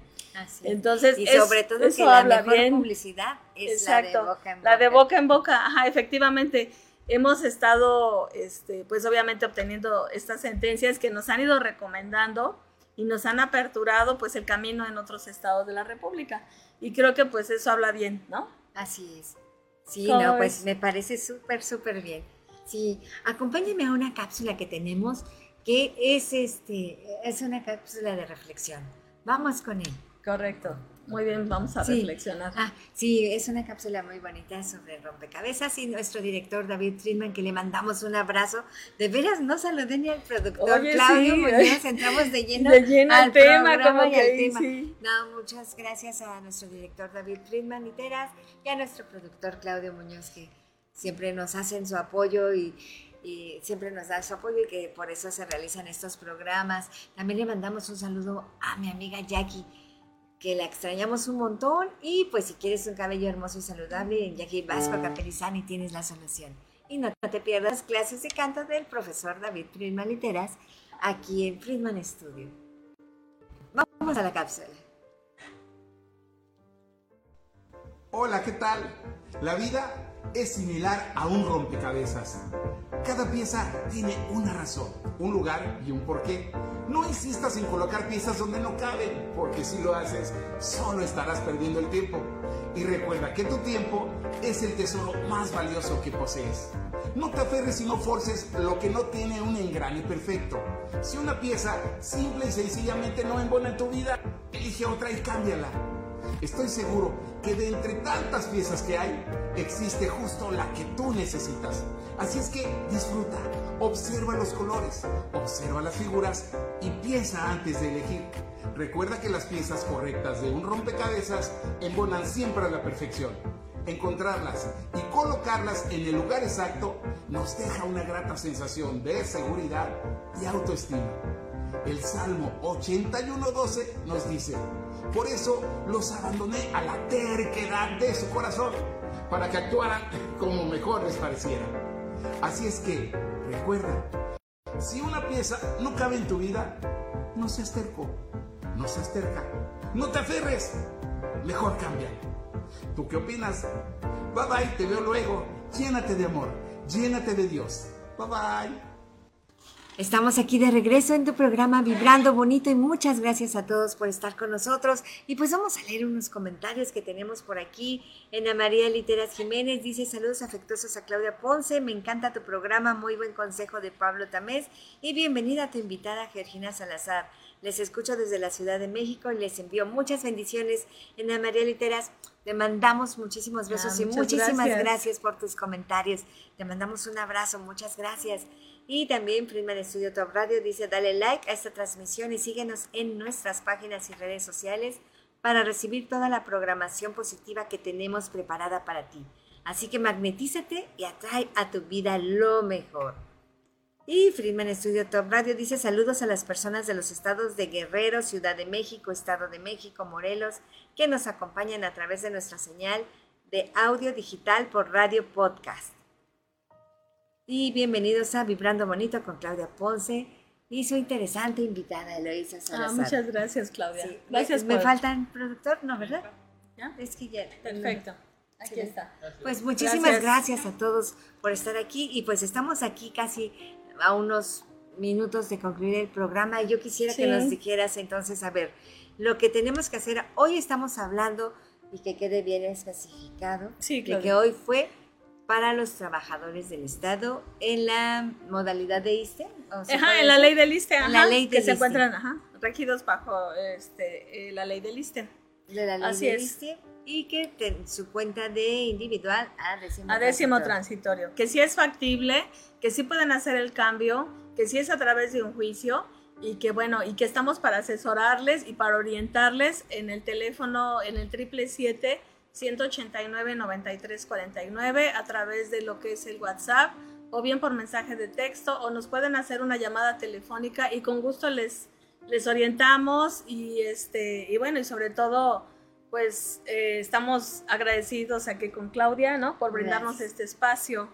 Entonces, y sobre todo que la mejor publicidad es la de boca en boca. La de boca en boca, ajá, efectivamente. Hemos estado, este, pues obviamente obteniendo estas sentencias que nos han ido recomendando y nos han aperturado pues el camino en otros estados de la República. Y creo que pues eso habla bien, ¿no? Así es. Sí, no, pues me parece súper, súper bien. Sí, acompáñame a una cápsula que tenemos que es, este, es una cápsula de reflexión. Vamos con él. Correcto. Muy bien, vamos a reflexionar. Ah, sí, es una cápsula muy bonita sobre rompecabezas y nuestro director David Friedman, que le mandamos un abrazo. De veras, no saludé ni al productor Claudio Muñoz, entramos de lleno, al tema, como que Sí. No, muchas gracias a nuestro director David Friedman y Teras y a nuestro productor Claudio Muñoz, que siempre nos hacen su apoyo y, y siempre nos da su apoyo y que por eso se realizan estos programas. También le mandamos un saludo a mi amiga Jackie que la extrañamos un montón y pues si quieres un cabello hermoso y saludable, en Jackie Vasco Capelizani tienes la solución. Y no te pierdas clases de canto del profesor David Friedman Literas aquí en Friedman Studio. Vamos a la cápsula. Hola, ¿qué tal? La vida es similar a un rompecabezas. Cada pieza tiene una razón, un lugar y un porqué. No insistas en colocar piezas donde no caben, porque si lo haces, solo estarás perdiendo el tiempo. Y recuerda que tu tiempo es el tesoro más valioso que posees. No te aferres y no forces lo que no tiene un engrane perfecto. Si una pieza simple y sencillamente no embona en tu vida, elige otra y cámbiala. Estoy seguro que de entre tantas piezas que hay, existe justo la que tú necesitas. Así es que disfruta, observa los colores, observa las figuras y piensa antes de elegir. Recuerda que las piezas correctas de un rompecabezas embonan siempre a la perfección. Encontrarlas y colocarlas en el lugar exacto nos deja una grata sensación de seguridad y autoestima. El Salmo 81.12 nos dice, por eso los abandoné a la terquedad de su corazón, para que actuaran como mejor les pareciera. Así es que, recuerda, si una pieza no cabe en tu vida, no seas terco, no seas terca, no te aferres, mejor cambia. ¿Tú qué opinas? Bye bye, te veo luego. Llénate de amor, llénate de Dios. Bye bye. Estamos aquí de regreso en tu programa Vibrando Bonito y muchas gracias a todos por estar con nosotros. Y pues vamos a leer unos comentarios que tenemos por aquí. Ana María Literas Jiménez dice saludos afectuosos a Claudia Ponce, me encanta tu programa, muy buen consejo de Pablo Tamés y bienvenida a tu invitada Georgina Salazar. Les escucho desde la Ciudad de México y les envío muchas bendiciones. En la María Literas te mandamos muchísimos besos Ah, y muchísimas gracias. gracias. por tus comentarios. Te mandamos un abrazo, muchas gracias. Y también Friedman Studio Top Radio dice, dale like a esta transmisión y síguenos en nuestras páginas y redes sociales para recibir toda la programación positiva que tenemos preparada para ti. Así que magnetízate y atrae a tu vida lo mejor. Y Friedman Studio Top Radio dice saludos a las personas de los estados de Guerrero, Ciudad de México, Estado de México, Morelos, que nos acompañan a través de nuestra señal de audio digital por Radio Podcast. Y bienvenidos a Vibrando Bonito con Claudia Ponce y su interesante invitada Eloisa Ah, Salazar. muchas gracias, Claudia. Sí, Gracias me, me por- faltan productor, ¿no, verdad? ¿Ya? Es que ya. Perfecto. Aquí está. Pues muchísimas Gracias. gracias. a todos por estar aquí y pues estamos aquí casi a unos minutos de concluir el programa y yo quisiera que nos dijeras entonces, a ver, lo que tenemos que hacer, hoy estamos hablando y que quede bien especificado, Sí, de Claudia. que hoy fue para los trabajadores del Estado en la modalidad de ISTE. ¿o se Ajá, en la ley del ISTE, ajá, la ley que se encuentran ajá, regidos bajo este, eh, la ley del ISTE. de la ley Así del es. Y que ten- su cuenta de individual a décimo, A décimo transitorio. transitorio. Que sí es factible, que sí pueden hacer el cambio, que sí es a través de un juicio y que bueno, y que estamos para asesorarles y para orientarles en el teléfono, en el triple 189 93 49 a través de lo que es el WhatsApp o bien por mensaje de texto o nos pueden hacer una llamada telefónica y con gusto les les orientamos y este y bueno y sobre todo pues eh, estamos agradecidos aquí con Claudia no por brindarnos Gracias. este espacio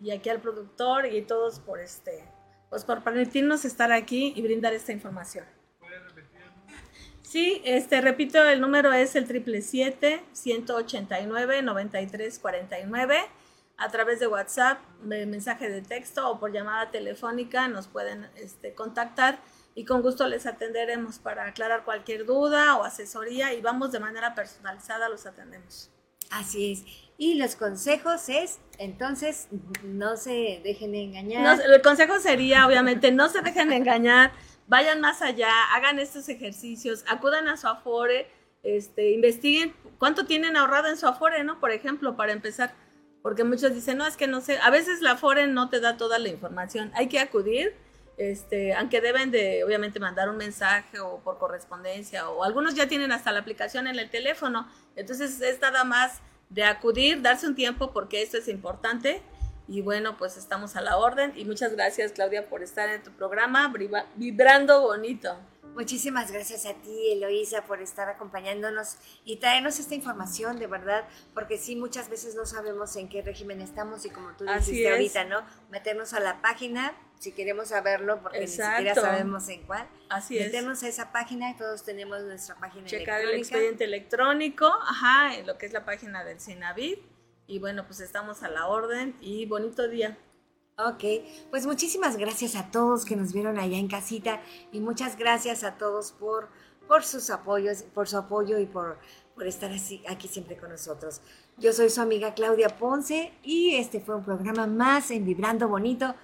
y aquí al productor y todos por este pues por permitirnos estar aquí y brindar esta información. Sí, este, repito, el número es el triple siete 189 93 49 a través de WhatsApp, de mensaje de texto o por llamada telefónica nos pueden este, contactar y con gusto les atenderemos para aclarar cualquier duda o asesoría y vamos de manera personalizada, los atendemos. Así es. Y los consejos es, entonces, no se dejen de engañar. No, el consejo sería, obviamente, no se dejen engañar, vayan más allá, hagan estos ejercicios, acudan a su Afore, este, investiguen cuánto tienen ahorrado en su Afore, ¿no? Por ejemplo, para empezar, porque muchos dicen, no, es que no sé, a veces la Afore no te da toda la información, hay que acudir, este, aunque deben de, obviamente, mandar un mensaje o por correspondencia, o algunos ya tienen hasta la aplicación en el teléfono, entonces es nada más de acudir, darse un tiempo porque esto es importante. Y bueno, pues estamos a la orden. Y muchas gracias Claudia por estar en tu programa Vibrando Bonito. Muchísimas gracias a ti, Eloísa, por estar acompañándonos y traernos esta información, de verdad, porque sí, muchas veces no sabemos en qué régimen estamos y como tú Así dijiste es. ahorita, ¿no? Meternos a la página, si queremos saberlo, porque ni siquiera sabemos en cuál. Así es. Meternos a esa página, todos tenemos nuestra página Checar el expediente electrónico, ajá, en lo que es la página del Sinavit y bueno, pues estamos a la orden y bonito día. Ok, pues muchísimas gracias a todos que nos vieron allá en casita y muchas gracias a todos por, por sus apoyos, por su apoyo y por, por estar así, aquí siempre con nosotros. Yo soy su amiga Claudia Ponce y este fue un programa más en Vibrando Bonito,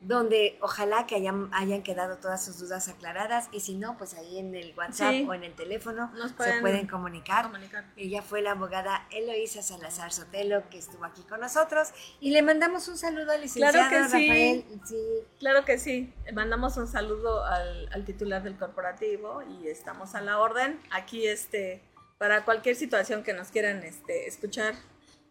donde ojalá que hayan, hayan quedado todas sus dudas aclaradas y si no, pues ahí en el WhatsApp Sí. o en el teléfono Nos se pueden comunicar. Comunicar. Ella fue la abogada Eloísa Salazar Sotelo que estuvo aquí con nosotros y le mandamos un saludo al licenciado Claro que sí. Rafael. Sí. Claro que sí, mandamos un saludo al, al titular del corporativo y estamos a la orden aquí este para cualquier situación que nos quieran este escuchar,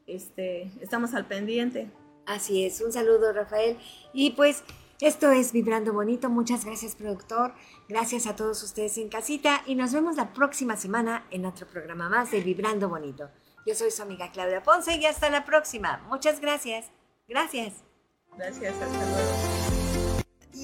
este estamos al pendiente. Así es, un saludo Rafael. Y pues esto es Vibrando Bonito. Muchas gracias productor. Gracias a todos ustedes en casita y nos vemos la próxima semana en otro programa más de Vibrando Bonito. Yo soy su amiga Claudia Ponce y hasta la próxima. Muchas gracias. Gracias. Gracias, hasta luego.